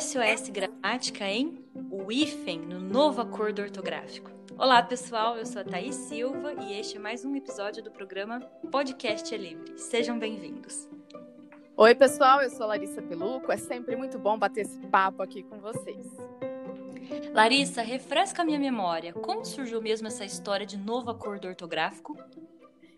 SOS Gramática em o hífen no novo acordo ortográfico. Olá, pessoal, eu sou a Thaís Silva e este é mais um episódio do programa Podcast é Livre. Sejam bem-vindos. Oi, pessoal, eu sou Larissa Peluco. É sempre muito bom bater esse papo aqui com vocês. Larissa, refresca a minha memória. Como surgiu mesmo essa história de novo acordo ortográfico?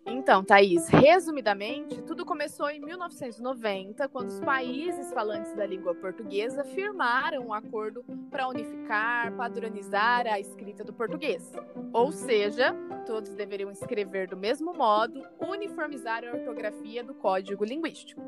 Então, Thaís, resumidamente, tudo começou em 1990, quando os países falantes da língua portuguesa firmaram um acordo para unificar, padronizar a escrita do português. Ou seja, todos deveriam escrever do mesmo modo, uniformizar a ortografia do código linguístico.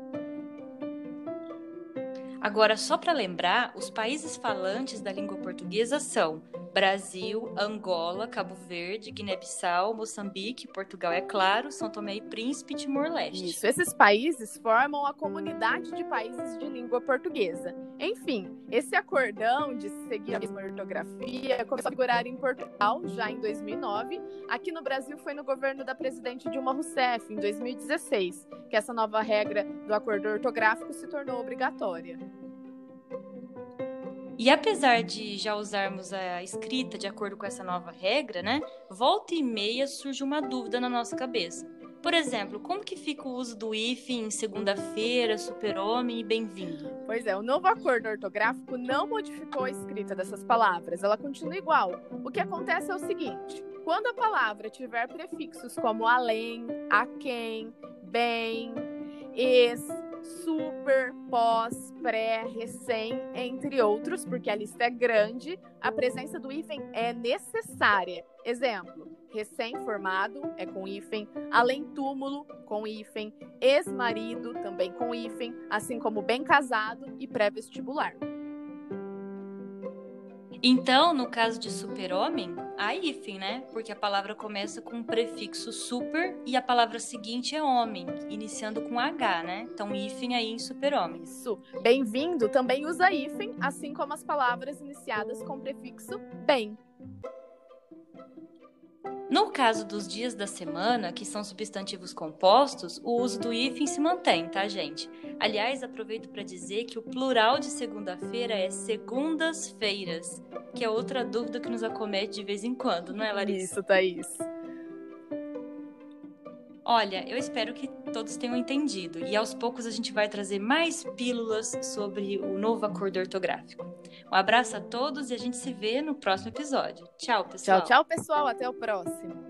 Agora, só para lembrar, os países falantes da língua portuguesa são Brasil, Angola, Cabo Verde, Guiné-Bissau, Moçambique, Portugal, é claro, São Tomé e Príncipe Timor-Leste. Isso, esses países formam a comunidade de países de língua portuguesa. Enfim, esse acordão de seguir a mesma ortografia começou a figurar em Portugal já em 2009. Aqui no Brasil foi no governo da presidente Dilma Rousseff, em 2016, que essa nova regra do acordo ortográfico se tornou obrigatória. E apesar de já usarmos a escrita de acordo com essa nova regra, né? Volta e meia surge uma dúvida na nossa cabeça. Por exemplo, como que fica o uso do if em segunda-feira, super-homem e bem-vindo? Pois é, o novo acordo ortográfico não modificou a escrita dessas palavras, ela continua igual. O que acontece é o seguinte: quando a palavra tiver prefixos como além, a quem, bem, ex, super, pós, pré, recém, entre outros, porque a lista é grande, a presença do hífen é necessária. Exemplo: recém-formado é com hífen, além túmulo com hífen, ex-marido também com hífen, assim como bem casado e pré-vestibular. Então, no caso de super-homem, há hífen, né? Porque a palavra começa com o prefixo super e a palavra seguinte é homem, iniciando com H, né? Então, hífen aí em super-homem. Isso. Bem-vindo também usa hífen, assim como as palavras iniciadas com o prefixo bem. No caso dos dias da semana, que são substantivos compostos, o uso do hífen se mantém, tá, gente? Aliás, aproveito para dizer que o plural de segunda-feira é segundas-feiras, que é outra dúvida que nos acomete de vez em quando, não é, Larissa? Isso, Thaís. Olha, eu espero que todos tenham entendido e aos poucos a gente vai trazer mais pílulas sobre o novo acordo ortográfico. Um abraço a todos e a gente se vê no próximo episódio. Tchau, pessoal. Tchau, tchau, pessoal. Até o próximo.